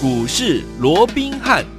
股市罗宾汉。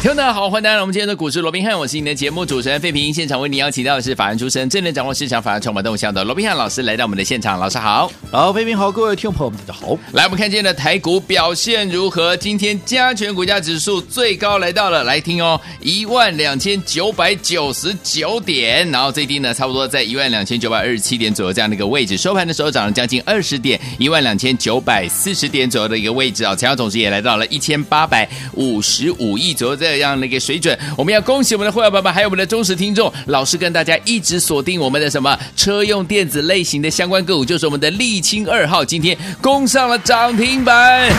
听众大家好，欢迎来到我们今天的股市罗宾汉，我是你的节目主持人费平。现场为你邀请到的是法案出身、真能掌握市场法案筹码动向的罗宾汉老师来到我们的现场，老师好，好，费平好，各位听众朋友们大家好。来，我们看今天的台股表现如何？今天加权股价指数最高来到了，来听哦，一万两千九百九十九点，然后最低呢，差不多在一万两千九百二十七点左右这样的一个位置，收盘的时候涨了将近二十点，一万两千九百四十点左右的一个位置啊，成交总值也来到了一千八百五十五亿左右在这样的一个水准，我们要恭喜我们的会员爸爸，还有我们的忠实听众，老师跟大家一直锁定我们的什么车用电子类型的相关个股，就是我们的沥青二号，今天攻上了涨停板。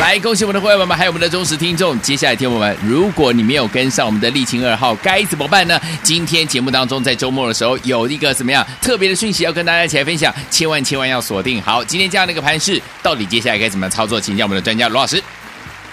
来，恭喜我们的会员爸爸，还有我们的忠实听众。接下来听我们，如果你没有跟上我们的沥青二号，该怎么办呢？今天节目当中，在周末的时候有一个怎么样特别的讯息要跟大家一起来分享，千万千万要锁定。好，今天这样的一个盘势，到底接下来该怎么操作？请教我们的专家罗老师。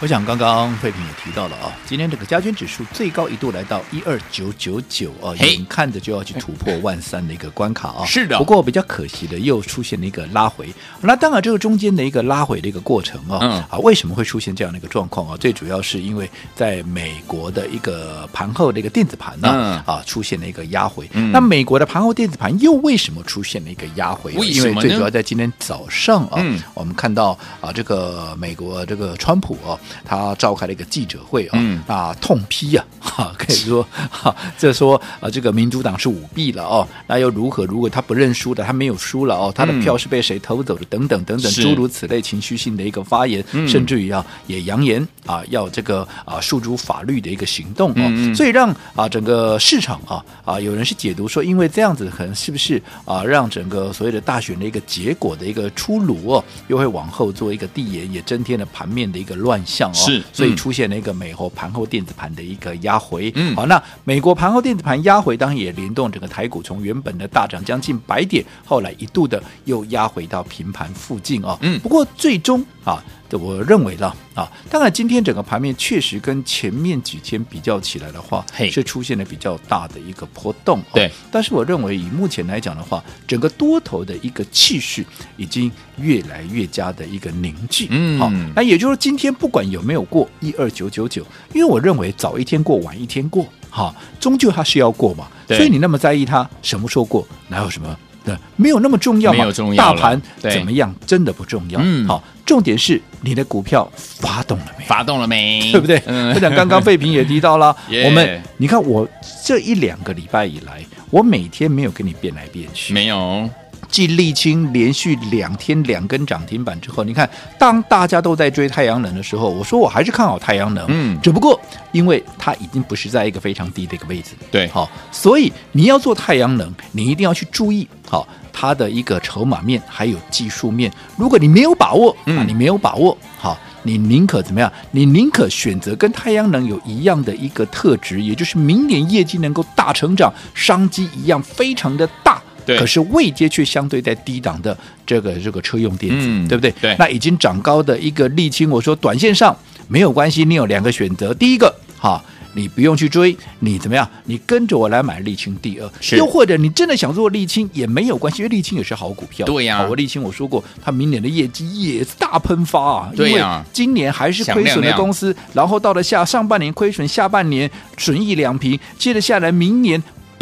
我想刚刚费平也提到了啊，今天这个加权指数最高一度来到一二九九九啊，眼看着就要去突破万三的一个关卡啊。是的。不过比较可惜的，又出现了一个拉回。那当然，这个中间的一个拉回的一个过程啊，嗯、啊，为什么会出现这样的一个状况啊？最主要是因为在美国的一个盘后的一个电子盘呢、啊，嗯、啊，出现了一个压回。嗯、那美国的盘后电子盘又为什么出现了一个压回？因为最主要在今天早上啊，嗯、我们看到啊，这个美国这个川普啊。他召开了一个记者会啊，嗯、啊，痛批啊，哈，可以说 哈，这说啊，这个民主党是舞弊了哦，那又如何？如果他不认输的，他没有输了哦，他的票是被谁偷走的？等等等等，诸如此类情绪性的一个发言，是甚至于啊，也扬言啊，要这个啊，诉诸法律的一个行动哦，嗯、所以让啊，整个市场啊啊，有人是解读说，因为这样子，可能是不是啊，让整个所谓的大选的一个结果的一个出炉哦，又会往后做一个递延，也增添了盘面的一个乱象哦。是。所以出现了一个美国盘后电子盘的一个压回，嗯，好，那美国盘后电子盘压回，当然也联动整个台股从原本的大涨将近百点，后来一度的又压回到平盘附近哦，嗯，不过最终啊。我认为了啊，当然今天整个盘面确实跟前面几天比较起来的话，是出现了比较大的一个波动。对，但是我认为以目前来讲的话，整个多头的一个气势已经越来越加的一个凝聚。嗯，好，那也就是说今天不管有没有过一二九九九，因为我认为早一天过晚一天过，哈，终究它是要过嘛。对所以你那么在意它什么时候过，哪有什么？对，没有那么重要嘛。没有重要。大盘怎么样，真的不重要。嗯，好，重点是你的股票发动了没？发动了没？对不对？嗯，我想刚刚费平也提到了 我们你看我这一两个礼拜以来，我每天没有跟你变来变去，没有。继沥青连续两天两根涨停板之后，你看，当大家都在追太阳能的时候，我说我还是看好太阳能。嗯，只不过因为它已经不是在一个非常低的一个位置，对，好，所以你要做太阳能，你一定要去注意好它的一个筹码面还有技术面。如果你没有把握，啊，你没有把握，好，你宁可怎么样？你宁可选择跟太阳能有一样的一个特质，也就是明年业绩能够大成长，商机一样非常的大。对可是位阶却相对在低档的这个这个车用电子，嗯、对不对？对，那已经涨高的一个沥青，我说短线上没有关系，你有两个选择，第一个哈，你不用去追，你怎么样？你跟着我来买沥青。第二，又或者你真的想做沥青也没有关系，因为沥青也是好股票。对呀、啊，我沥青我说过，它明年的业绩也是大喷发啊。对呀、啊，今年还是亏损的公司，亮亮然后到了下上半年亏损，下半年损益两平，接着下来明年。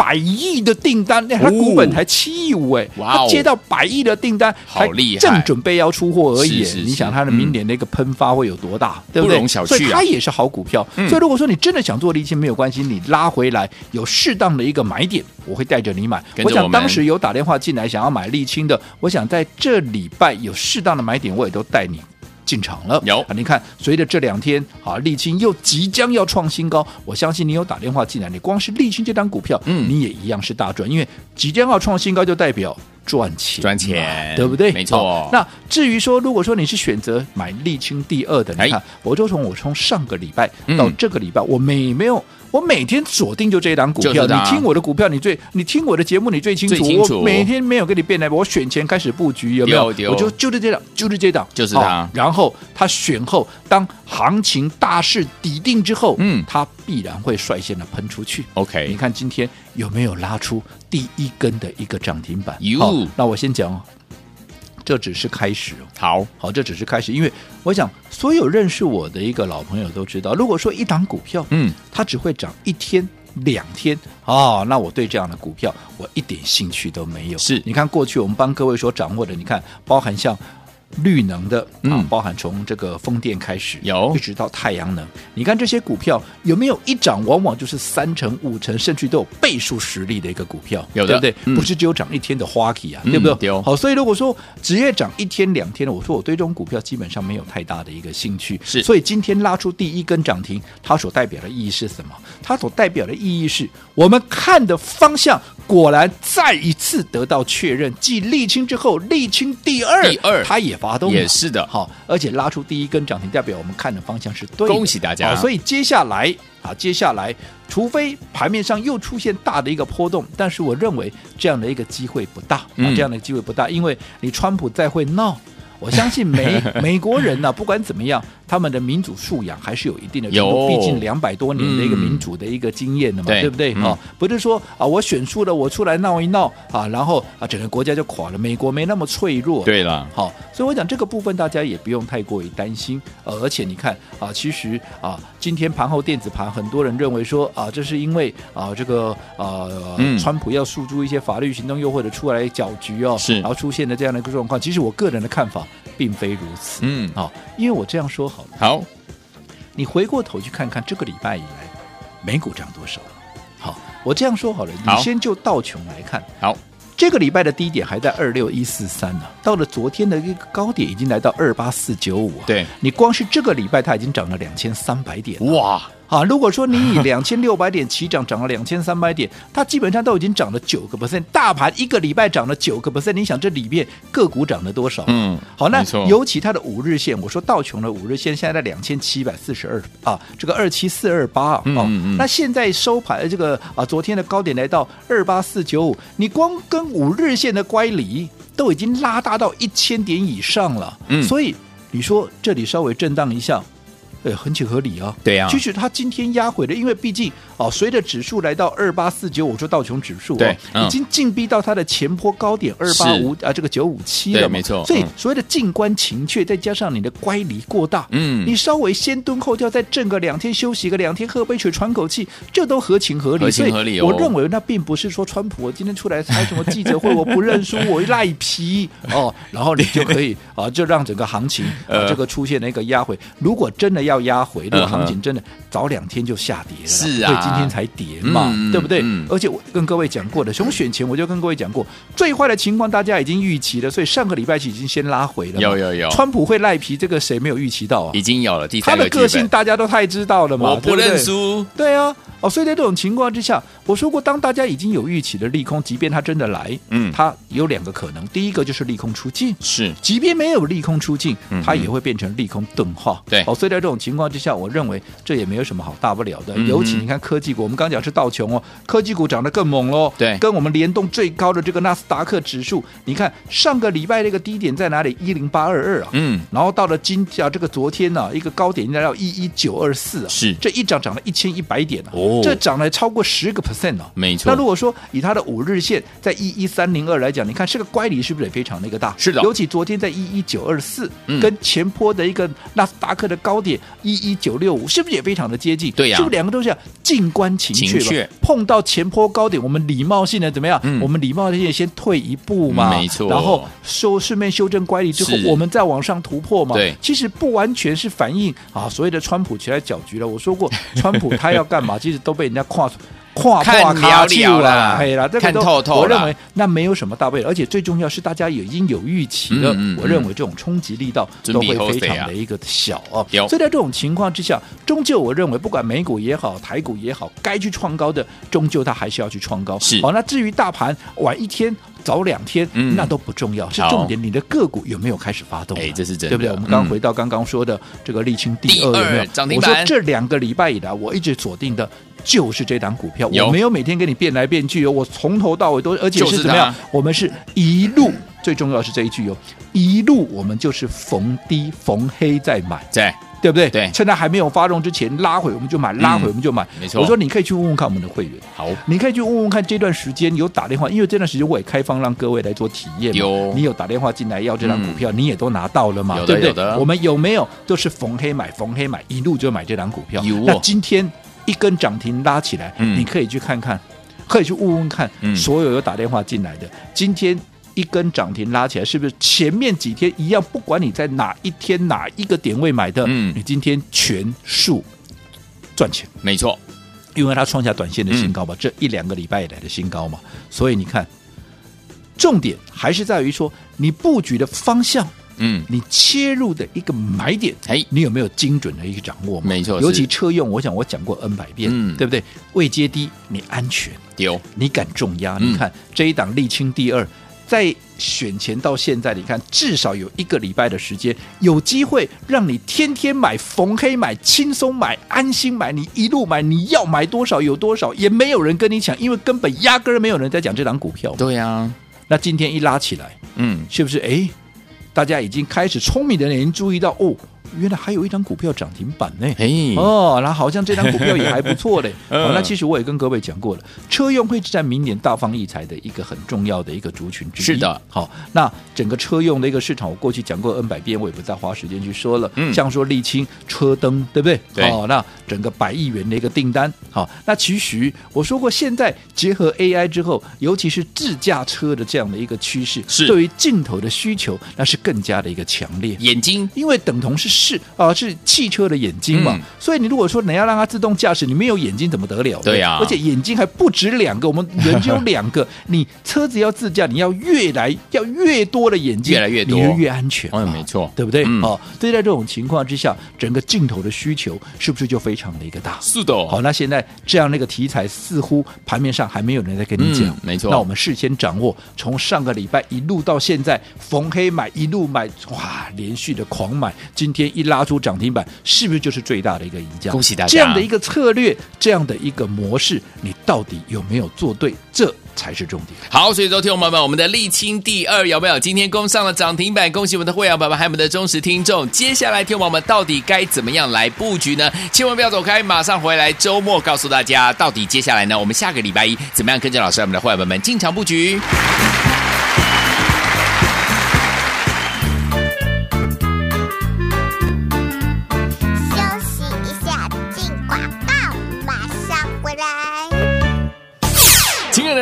百亿的订单，那他股本才七亿五哎，他接到百亿的订单，好厉害，正准备要出货而已。你想他的明年那个喷发会有多大，嗯、对不对？所以它也是好股票。嗯、所以如果说你真的想做沥青，没有关系，你拉回来有适当的一个买点，我会带着你买。我，我想当时有打电话进来想要买沥青的，我想在这礼拜有适当的买点，我也都带你。进场了有啊？你看，随着这两天啊，沥青又即将要创新高，我相信你有打电话进来，你光是沥青这张股票，嗯，你也一样是大赚，因为即将要创新高，就代表赚钱，赚钱，对不对？没错。那至于说，如果说你是选择买沥青第二的，你看，我就从我从上个礼拜到这个礼拜，我每没有。我每天锁定就这一档股票，你听我的股票，你最你听我的节目，你最清楚。清楚我每天没有跟你变来，我选前开始布局有没有我就就是这档，就是这档，就是它。然后它选后，当行情大势底定之后，嗯，它必然会率先的喷出去。OK，你看今天有没有拉出第一根的一个涨停板？有。那我先讲哦。这只是开始哦。好好，这只是开始，因为我想所有认识我的一个老朋友都知道，如果说一档股票，嗯，它只会涨一天。两天哦，那我对这样的股票我一点兴趣都没有。是，你看过去我们帮各位所掌握的，你看包含像。绿能的啊，嗯、包含从这个风电开始，有一直到太阳能，你看这些股票有没有一涨，往往就是三成、五成，甚至都有倍数实力的一个股票，有的对不对？嗯、不是只有涨一天的花旗啊，嗯、对不对？有好，所以如果说只要涨一天两天的，我说我对这种股票基本上没有太大的一个兴趣。是，所以今天拉出第一根涨停，它所代表的意义是什么？它所代表的意义是我们看的方向果然再一次得到确认，继沥青之后，沥青第二，第二，它也发动，也是的。好，而且拉出第一根涨停，代表我们看的方向是对的。恭喜大家！所以接下来啊，接下来除非盘面上又出现大的一个波动，但是我认为这样的一个机会不大啊，嗯、这样的机会不大，因为你川普再会闹，我相信美 美国人呢、啊，不管怎么样。他们的民主素养还是有一定的程度，毕竟两百多年的一个民主的一个经验的嘛，对，对不对？啊，不是说啊，我选输了，我出来闹一闹啊，然后啊，整个国家就垮了。美国没那么脆弱，对了，好，所以我讲这个部分大家也不用太过于担心。而且你看啊，其实啊，今天盘后电子盘，很多人认为说啊，这是因为啊，这个啊，川普要诉诸一些法律行动，又或者出来搅局哦，是，然后出现的这样的一个状况。其实我个人的看法并非如此，嗯，好，因为我这样说。好了。好，你回过头去看看这个礼拜以来美股涨多少？好，我这样说好了，你先就道琼来看。好，这个礼拜的低点还在二六一四三呢，到了昨天的一个高点已经来到二八四九五。对，你光是这个礼拜它已经涨了两千三百点。哇！啊，如果说你以 两千六百点起涨，涨了两千三百点，它基本上都已经涨了九个 percent。大盘一个礼拜涨了九个 percent，你想这里面个股涨了多少？嗯，好，那尤其它的五日线，我说道琼的五日线现在在两千七百四十二啊，这个二七四二八啊，嗯嗯，那现在收盘这个啊，昨天的高点来到二八四九五，你光跟五日线的乖离都已经拉大到一千点以上了，嗯，所以你说这里稍微震荡一下。对，合情合理啊。对呀、啊，其实它今天压回的，因为毕竟哦，随着指数来到二八四九，我说道琼指数、哦、对、嗯、已经进逼到它的前坡高点二八五啊，这个九五七了嘛，没错。所以所谓的静观情却，再加上你的乖离过大，嗯，你稍微先蹲后跳，再震个两天，休息个两天，喝杯水喘口气，这都合情合理。合情合理、哦。我认为那并不是说川普我今天出来开什么记者会，我不认输，我赖皮哦，然后你就可以啊，就让整个行情啊 这个出现了一个压回。如果真的要压回的。行情真的早两天就下跌了，是啊，所以今天才跌嘛，嗯、对不对？嗯、而且我跟各位讲过的，熊选前我就跟各位讲过，最坏的情况大家已经预期了，所以上个礼拜已经先拉回了。有有有，川普会赖皮，这个谁没有预期到啊？已经有了，第三个他的个性大家都太知道了嘛，我不认输。对啊，哦，所以在这种情况之下，我说过，当大家已经有预期的利空，即便它真的来，嗯，它有两个可能，第一个就是利空出尽，是，即便没有利空出尽，它也会变成利空钝化。对，哦，所以在这种情况之下，我认为这也没有什么好大不了的。尤其你看科技股，我们刚讲是道琼哦，科技股涨得更猛喽。对，跟我们联动最高的这个纳斯达克指数，你看上个礼拜那个低点在哪里？一零八二二啊，嗯，然后到了今啊这个昨天呢，一个高点应该要一一九二四啊，是，这一涨涨了一千一百点啊，哦，这涨了超过十个 percent 哦，没错。那如果说以它的五日线在一一三零二来讲，你看这个乖离是不是也非常的一个大？是的，尤其昨天在一一九二四，跟前坡的一个纳斯达克的高点一一九六五，是不是也非常的接近？对呀，是不是两个都是静观情阙？碰到前坡高点，我们礼貌性的怎么样？我们礼貌性的先退一步嘛，没错。然后修顺便修正乖离之后，我们再往上突破嘛。对，其实不完全是反映啊所谓的川普起来搅局了。我说过，川普他要干嘛，其实都被人家跨。跨跨卡丘了，嘿啦，这个都我认为那没有什么大不了，而且最重要是大家已经有预期了。我认为这种冲击力道都会非常的一个小哦。所以在这种情况之下，终究我认为不管美股也好，台股也好，该去创高的，终究它还是要去创高。是好，那至于大盘晚一天、早两天，那都不重要，是重点你的个股有没有开始发动？哎，这是真的，对不对？我们刚回到刚刚说的这个沥青第二有没有？我说这两个礼拜以来，我一直锁定的。就是这档股票，我没有每天跟你变来变去哦，我从头到尾都，而且是怎么样？我们是一路最重要是这一句哦，一路我们就是逢低逢黑在买，对。对不对？对，趁它还没有发动之前拉回我们就买，拉回我们就买。没错，我说你可以去问问看我们的会员，好，你可以去问问看这段时间有打电话，因为这段时间我也开放让各位来做体验。有，你有打电话进来要这张股票，你也都拿到了嘛？有对不对？的。我们有没有都是逢黑买，逢黑买，一路就买这张股票？有。那今天一根涨停拉起来，你可以去看看，可以去问问看，所有有打电话进来的，今天。一根涨停拉起来，是不是前面几天一样？不管你在哪一天哪一个点位买的，嗯，你今天全数赚钱，没错，因为它创下短线的新高嘛，嗯、这一两个礼拜以来的新高嘛，所以你看，重点还是在于说你布局的方向，嗯，你切入的一个买点，哎，你有没有精准的一个掌握？没错，尤其车用，我想我讲过 N 百遍，嗯，对不对？未接低，你安全，有，你敢重压？嗯、你看这一档沥青第二。在选前到现在，你看至少有一个礼拜的时间，有机会让你天天买、逢黑买、轻松买、安心买，你一路买，你要买多少有多少，也没有人跟你抢，因为根本压根儿没有人在讲这档股票。对呀、啊，那今天一拉起来，嗯，是不是？哎，大家已经开始聪明的人已经注意到哦。原来还有一张股票涨停板呢，嘿哦，那好像这张股票也还不错嘞。哦，那其实我也跟各位讲过了，车用会是在明年大放异彩的一个很重要的一个族群之一。是的，好，那整个车用的一个市场，我过去讲过 N 百遍，我也不再花时间去说了。嗯，像说沥青车灯，对不对？对。哦，那整个百亿元的一个订单，好，那其实我说过，现在结合 AI 之后，尤其是自驾车的这样的一个趋势，是对于镜头的需求，那是更加的一个强烈。眼睛，因为等同是。是啊，是汽车的眼睛嘛，嗯、所以你如果说你要让它自动驾驶，你没有眼睛怎么得了？对呀、啊，而且眼睛还不止两个，我们人只有两个。你车子要自驾，你要越来要越多的眼睛，越来越多，越，越安全。嗯，没错，对不对？嗯、哦，所以在这种情况之下，整个镜头的需求是不是就非常的一个大？是的。好，那现在这样的一个题材似乎盘面上还没有人在跟你讲，嗯、没错。那我们事先掌握，从上个礼拜一路到现在，逢黑买，一路买，哇，连续的狂买，今天一拉出涨停。板是不是就是最大的一个赢家？恭喜大家！这样的一个策略，这样的一个模式，你到底有没有做对？这才是重点。好，所以说，听众朋友们，我们的沥青第二有没有今天攻上了涨停板？恭喜我们的会员宝宝，还有我们的忠实听众。接下来，听众朋友们到底该怎么样来布局呢？千万不要走开，马上回来。周末告诉大家，到底接下来呢？我们下个礼拜一怎么样跟着老师，我们的会员们进场布局？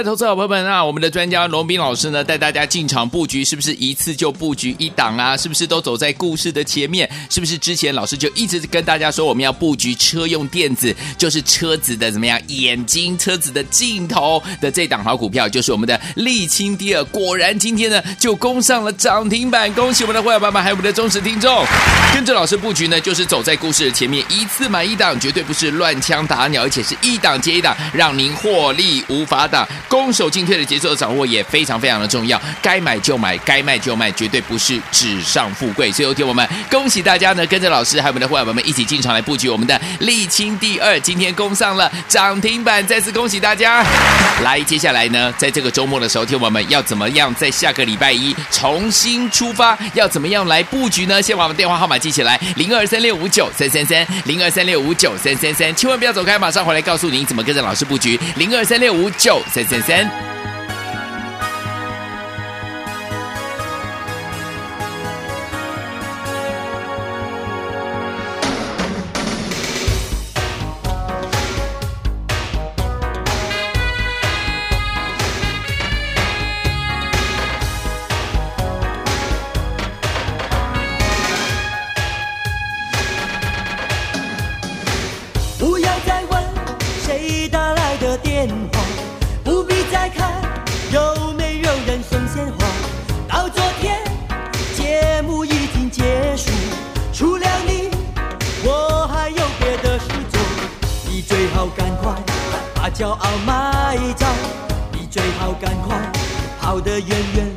投资好朋友们啊，我们的专家龙斌老师呢，带大家进场布局，是不是一次就布局一档啊？是不是都走在故事的前面？是不是之前老师就一直跟大家说，我们要布局车用电子，就是车子的怎么样眼睛、车子的镜头的这档好股票，就是我们的沥青第二。果然今天呢，就攻上了涨停板，恭喜我们的会员爸爸，还有我们的忠实听众。跟着老师布局呢，就是走在故事的前面，一次买一档，绝对不是乱枪打鸟，而且是一档接一档，让您获利无法挡。攻守进退的节奏的掌握也非常非常的重要，该买就买，该卖就卖，绝对不是纸上富贵。所以，有天我们恭喜大家呢，跟着老师还有我们的伙伴们一起进场来布局我们的沥青第二，今天攻上了涨停板，再次恭喜大家！来，接下来呢，在这个周末的时候，听我们要怎么样在下个礼拜一重新出发？要怎么样来布局呢？先把我们电话号码记起来：零二三六五九三三三，零二三六五九三三三，千万不要走开，马上回来告诉您怎么跟着老师布局：零二三六五九三三三。快跑得远远，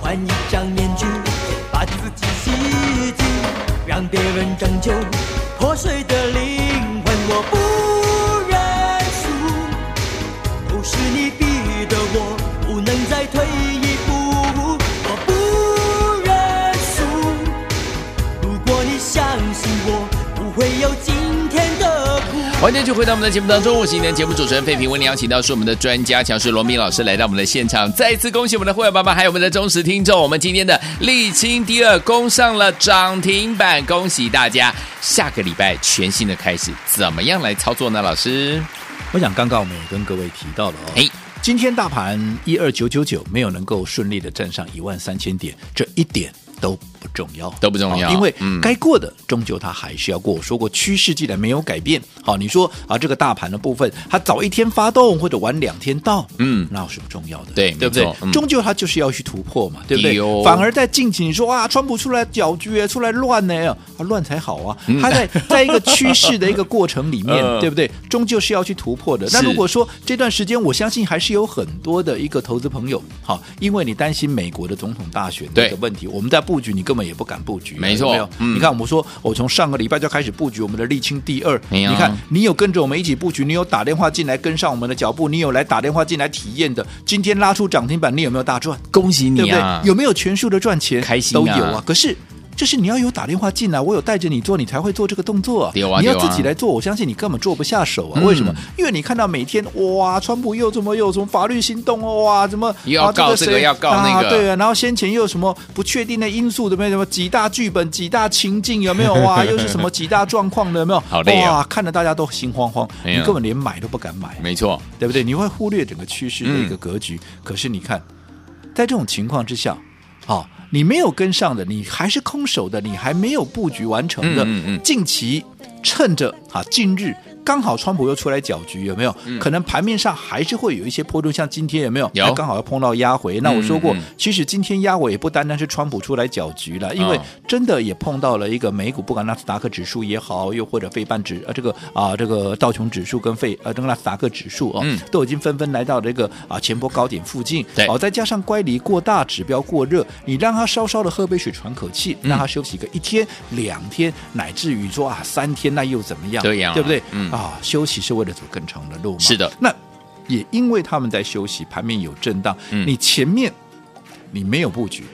换一张面具，把自己洗净，让别人拯救破碎的灵魂。我不欢迎就回到我们的节目当中，我是今天节目主持人费平，为您邀请到是我们的专家强势罗明老师来到我们的现场，再一次恭喜我们的会员爸爸，还有我们的忠实听众，我们今天的沥青第二攻上了涨停板，恭喜大家！下个礼拜全新的开始，怎么样来操作呢？老师，我想刚刚我们也跟各位提到了哦，哎，今天大盘一二九九九没有能够顺利的站上一万三千点，这一点都。不重要，都不重要，因为该过的终究它还是要过。我说过，趋势既然没有改变，好，你说啊，这个大盘的部分，它早一天发动或者晚两天到，嗯，那有什么重要的？对，对不对？终究它就是要去突破嘛，对不对？反而在近期，你说啊，川普出来搅局，出来乱呢，啊，乱才好啊！他在 在一个趋势的一个过程里面，对不对？终究是要去突破的。那如果说这段时间，我相信还是有很多的一个投资朋友，好，因为你担心美国的总统大选的问题，我们在布局，你根本也不敢。布局没错，没有。嗯、你看，我们说，我从上个礼拜就开始布局我们的沥青第二。你看，你有跟着我们一起布局，你有打电话进来跟上我们的脚步，你有来打电话进来体验的。今天拉出涨停板，你有没有大赚？恭喜你啊！对不对？有没有全数的赚钱？开心、啊、都有啊。可是。就是你要有打电话进来，我有带着你做，你才会做这个动作。啊、你要自己来做，我相信你根本做不下手啊！嗯、为什么？因为你看到每天哇，川普又怎么又什么法律行动哦哇，怎么又要告这个要告那个？啊对啊，然后先前又有什么不确定的因素的没有？什么几大剧本、几大情境有没有？哇，又是什么几大状况的有没有？好累看得大家都心慌慌，你根本连买都不敢买。没错，对不对？你会忽略整个趋势的一个格局。嗯、可是你看，在这种情况之下，好。你没有跟上的，你还是空手的，你还没有布局完成的，嗯嗯嗯、近期趁着啊，近日。刚好川普又出来搅局，有没有？嗯、可能盘面上还是会有一些波动，像今天有没有？有。刚好要碰到压回。那我说过，其实今天压回也不单单是川普出来搅局了，因为真的也碰到了一个美股，不管纳斯达克指数也好，又或者费半指啊，这个啊这个道琼指数跟费呃这个纳斯达克指数啊，嗯、都已经纷纷来到这个啊前波高点附近。对。哦，再加上乖离过大，指标过热，你让他稍稍的喝杯水喘口气，让他休息个一天、两天，乃至于说啊三天，那又怎么样？对呀，对不对？嗯。啊，休息是为了走更长的路嘛？是的。那也因为他们在休息，盘面有震荡，嗯、你前面你没有布局，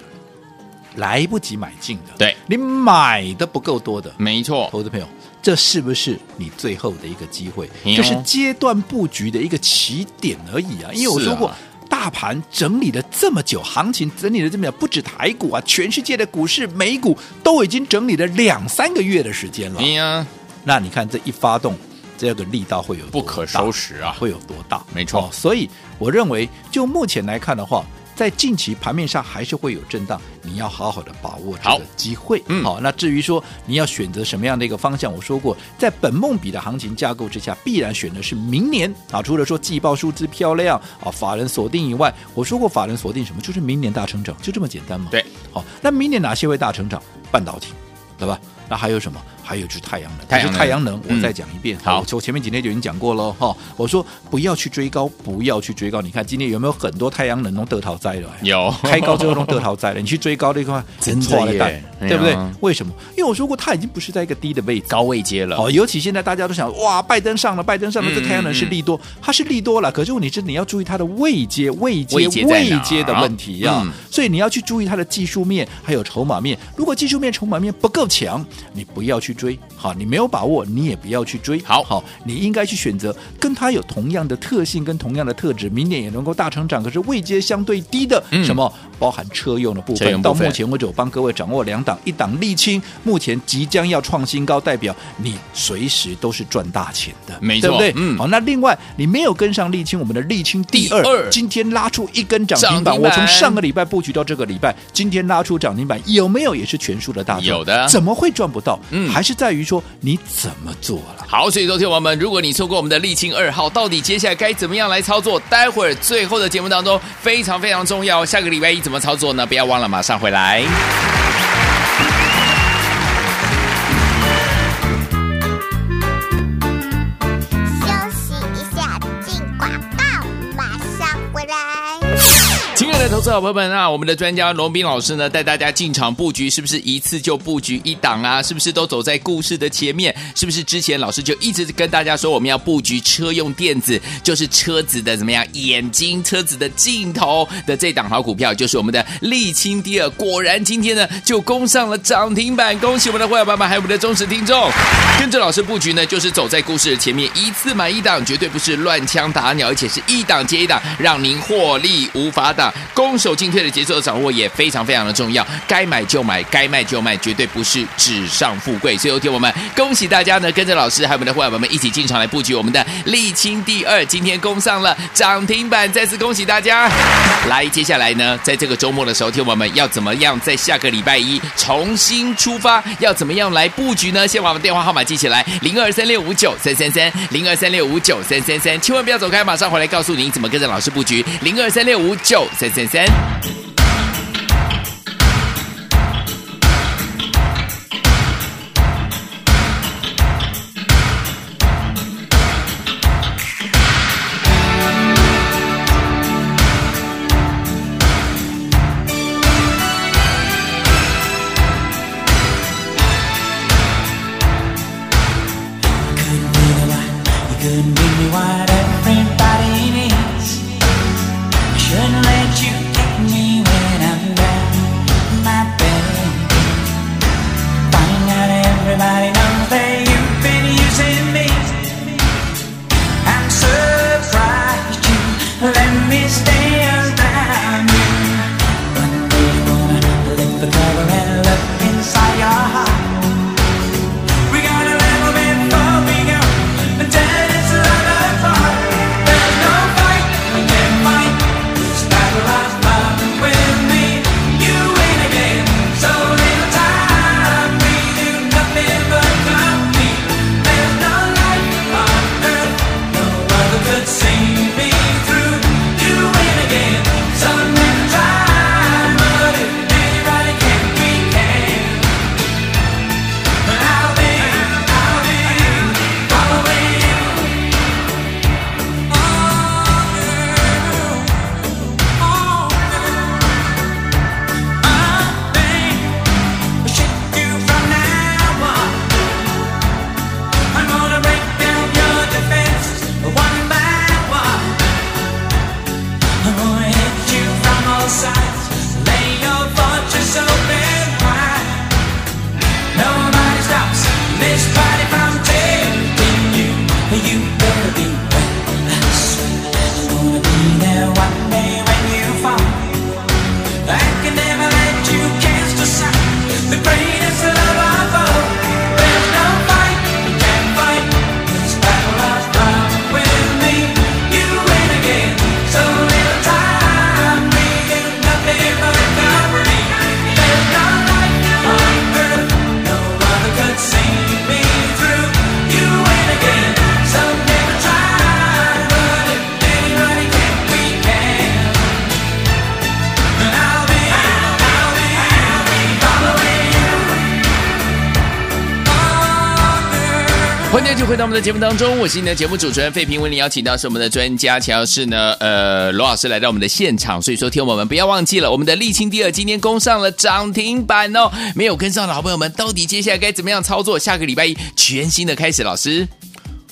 来不及买进的，对，你买的不够多的，没错。投资朋友，这是不是你最后的一个机会？呦这是阶段布局的一个起点而已啊！因为我说过，啊、大盘整理了这么久，行情整理了这么久，不止台股啊，全世界的股市、美股都已经整理了两三个月的时间了。呀那你看这一发动，这个力道会有不可收拾啊？会有多大？没错、哦，所以我认为，就目前来看的话，在近期盘面上还是会有震荡，你要好好的把握这个机会。嗯，好、哦。那至于说你要选择什么样的一个方向，我说过，在本梦比的行情架构之下，必然选的是明年啊。除了说季报数字漂亮啊，法人锁定以外，我说过法人锁定什么，就是明年大成长，就这么简单嘛。对，好、哦，那明年哪些会大成长？半导体，对吧？那还有什么？还有就是太阳能，太阳能，太阳能，我再讲一遍。好，我前面几天就已经讲过了哈。我说不要去追高，不要去追高。你看今天有没有很多太阳能都得逃灾了？有，开高之后都得逃灾了。你去 追高的话，真错了蛋，对不对？为什么？因为我说过，它已经不是在一个低的位置，高位接了。哦，尤其现在大家都想，哇，拜登上了，拜登上了，这太阳能是利多，它是利多了。可是问题是，你要注意它的位阶、位阶、位阶的问题呀。所以你要去注意它的技术面，还有筹码面。如果技术面、筹码面不够强，你不要去追。好，你没有把握，你也不要去追。好，好，你应该去选择跟它有同样的特性、跟同样的特质，明年也能够大成长，可是位阶相对低的，嗯、什么包含车用的部分。部分到目前为止，我帮各位掌握两档，一档沥青，目前即将要创新高，代表你随时都是赚大钱的，没错，对不对？嗯。好，那另外你没有跟上沥青，我们的沥青第二，第二今天拉出一根涨停板，我从上个礼拜布局到这个礼拜，今天拉出涨停板，有没有也是全数的大赚？有的，怎么会赚不到？嗯，还是是在于说你怎么做了？好，所以说，听友们，如果你错过我们的沥青二号，到底接下来该怎么样来操作？待会儿最后的节目当中非常非常重要，下个礼拜一怎么操作呢？不要忘了，马上回来。的投资好朋友们啊，我们的专家龙斌老师呢，带大家进场布局，是不是一次就布局一档啊？是不是都走在故事的前面？是不是之前老师就一直跟大家说，我们要布局车用电子，就是车子的怎么样眼睛、车子的镜头的这档好股票，就是我们的沥青第二。果然今天呢，就攻上了涨停板，恭喜我们的会员爸爸还有我们的忠实听众，跟着老师布局呢，就是走在故事的前面，一次买一档，绝对不是乱枪打鸟，而且是一档接一档，让您获利无法挡。恭手进退的节奏的掌握也非常非常的重要，该买就买，该卖就卖，绝对不是纸上富贵。所以，有听我们恭喜大家呢，跟着老师还有我们的伙伴们一起进场来布局我们的沥青第二，今天攻上了涨停板，再次恭喜大家。来，接下来呢，在这个周末的时候，听我们要怎么样在下个礼拜一重新出发？要怎么样来布局呢？先把我们电话号码记起来：零二三六五九三三三，零二三六五九三三三，千万不要走开，马上回来告诉您怎么跟着老师布局。零二三六五九三三三。欢在我们的节目当中，我是你的节目主持人费平，为你邀请到是我们的专家乔氏呢，呃，罗老师来到我们的现场，所以说，听我们不要忘记了，我们的沥青第二今天攻上了涨停板哦，没有跟上的好朋友们，到底接下来该怎么样操作？下个礼拜一全新的开始，老师。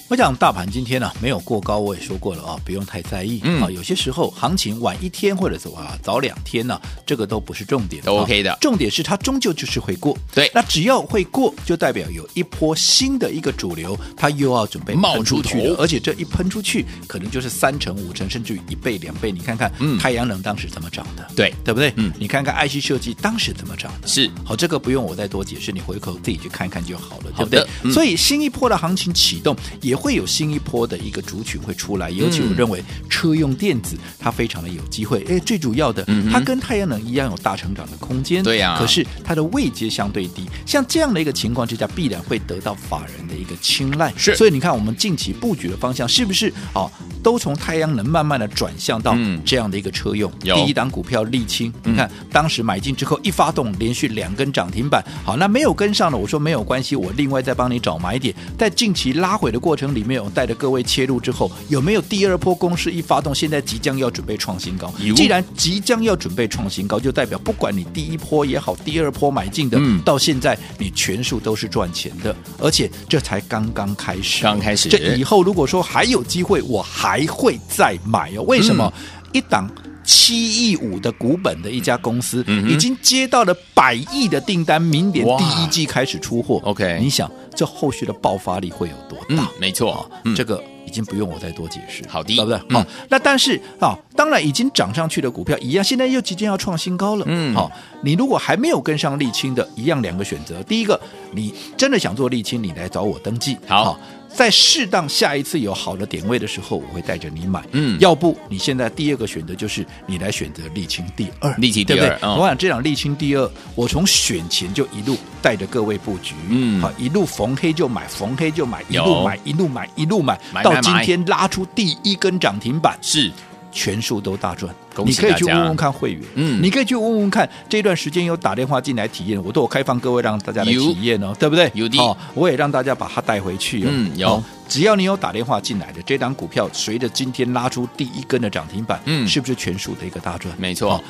我讲大盘今天呢、啊、没有过高，我也说过了啊，不用太在意、嗯、啊。有些时候行情晚一天或者是啊早两天呢、啊，这个都不是重点，都 OK 的。重点是它终究就是会过。对，那只要会过，就代表有一波新的一个主流，它又要准备冒出去了。而且这一喷出去，可能就是三成、五成，甚至于一倍、两倍。你看看，嗯，太阳能当时怎么涨的？对，对不对？嗯，你看看 IC 设计当时怎么涨的？是。好，这个不用我再多解释，你回头自己去看看就好了，对不对？嗯、所以新一波的行情启动，也会有新一波。的一个族群会出来，尤其我认为车用电子它非常的有机会。哎，最主要的，它跟太阳能一样有大成长的空间。对呀，可是它的位阶相对低，像这样的一个情况之下，必然会得到法人的一个青睐。是，所以你看我们近期布局的方向是不是哦？都从太阳能慢慢的转向到嗯这样的一个车用。有第一档股票丽清，嗯你看当时买进之后一发动，连续两根涨停板。好，那没有跟上的，我说没有关系，我另外再帮你找买点。在近期拉回的过程里面，我带着各位切入之后，有没有第二波攻势一发动？现在即将要准备创新高。既然即将要准备创新高，就代表不管你第一波也好，第二波买进的，嗯到现在你全数都是赚钱的，而且这才刚刚开始，刚开始这以后如果说还有机会，我还会再买哦。为什么？嗯一档七亿五的股本的一家公司，嗯已经接到了百亿的订单，明年第一季开始出货。OK 你想这后续的爆发力会有多大？嗯，没错这个已经不用我再多解释，好的对不对？嗯好，那但是啊，当然已经涨上去的股票一样，现在又即将要创新高了。嗯好，你如果还没有跟上沥青的，一样两个选择。第一个，你真的想做沥青，你来找我登记。好在适当下一次有好的点位的时候，我会带着你买。嗯。要不你现在第二个选择就是你来选择沥青第二，沥青第二对不对？嗯我想这场沥青第二，我从选前就一路带着各位布局，嗯。好，一路逢黑就买，逢黑就买，一路买，一路买，一路买，买。到今天拉出第一根涨停板，是全数都大赚。你可以去问问看会员，嗯你可以去问问看，这段时间有打电话进来体验，我都有开放各位让大家来有体验哦，对不对？有的哦，我也让大家把它带回去哦。嗯有哦只要你有打电话进来的这档股票，随着今天拉出第一根的涨停板，嗯是不是全数的一个大赚？没错哦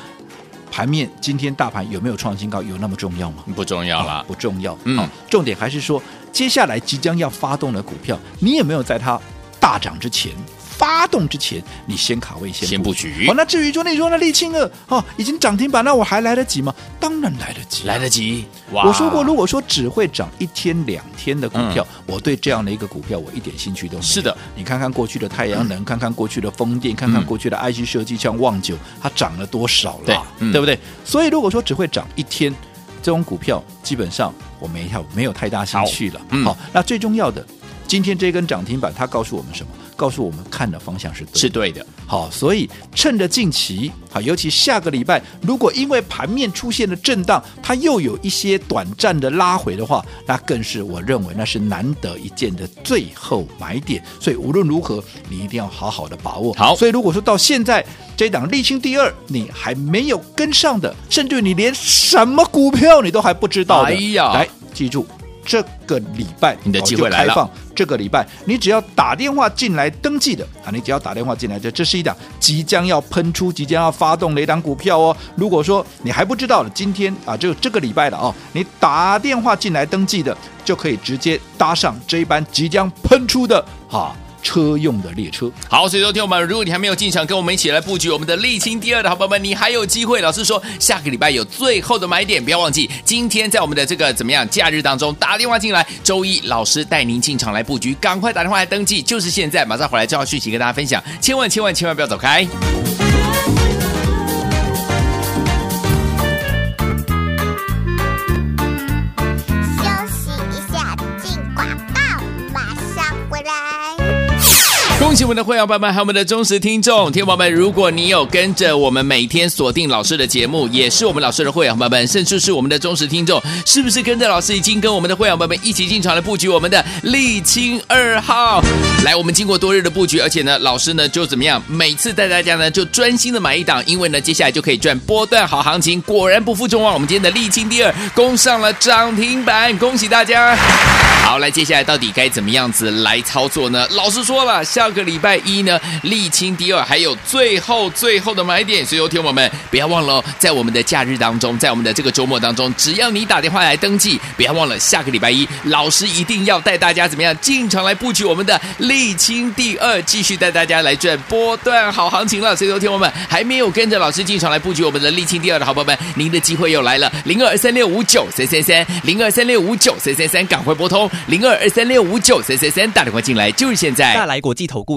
盘面今天大盘有没有创新高？有那么重要吗？不重要啦啊，不重要。嗯好重点还是说，接下来即将要发动的股票，你有没有在它大涨之前？发动之前，你先卡位，先先布局哦，那至于说，你说那沥青二哦，已经涨停板，那我还来得及吗？当然来得及、来得及。哇我说过，如果说只会涨一天两天的股票，嗯我对这样的一个股票，我一点兴趣都没有。是的，你看看过去的太阳能，看看过去的风电，看看过去的 IC 设计，像旺九，它涨了多少了？对不对？所以如果说只会涨一天，这种股票基本上我没有没有太大兴趣了。好嗯好，那最重要的，今天这根涨停板，它告诉我们什么？告诉我们看的方向是对的是对的，好，所以趁着近期，好，尤其下个礼拜，如果因为盘面出现了震荡，它又有一些短暂的拉回的话，那更是我认为那是难得一见的最后买点。所以无论如何，你一定要好好的把握。好所以如果说到现在这档沥青第二，你还没有跟上的，甚至你连什么股票你都还不知道的，哎呀来记住。这个礼拜你的机会来了开放这个礼拜，你只要打电话进来登记的啊，你只要打电话进来这，这是一档即将要喷出、即将要发动的一档股票哦。如果说你还不知道的，今天啊，就这个礼拜了哦，你打电话进来登记的，就可以直接搭上这一班即将喷出的啊车用的列车。好，所以说听友们，如果你还没有进场，跟我们一起来布局我们的沥青第二的好朋友们，你还有机会。老师说，下个礼拜有最后的买点，不要忘记，今天在我们的这个怎么样假日当中打电话进来，周一老师带您进场来布局，赶快打电话来登记，就是现在，马上回来就要讯息跟大家分享，千万千万千万不要走开。喜我们的会员朋友们，还有我们的忠实听众，听众们，如果你有跟着我们每天锁定老师的节目，也是我们老师的会员朋友们，甚至是我们的忠实听众，是不是跟着老师已经跟我们的会员朋友们一起进场来布局我们的沥青二号？来，我们经过多日的布局，而且呢，老师呢就怎么样，每次带大家呢就专心的买一档，因为呢接下来就可以赚波段好行情。果然不负众望，我们今天的沥青第二攻上了涨停板，恭喜大家！好，来，接下来到底该怎么样子来操作呢？老师说了，下个礼拜一呢，沥青第二还有最后最后的买点，所以有听我们不要忘了哦，在我们的假日当中，在我们的这个周末当中，只要你打电话来登记，不要忘了下个礼拜一，老师一定要带大家怎么样进场来布局我们的沥青第二，继续带大家来赚波段好行情了。所以有听我们还没有跟着老师进场来布局我们的沥青第二的好朋友们，您的机会又来了，零二三六五九三三三，零二三六五九三三三，赶快拨通零二二三六五九三三三，打电话进来就是现在。大来国际投顾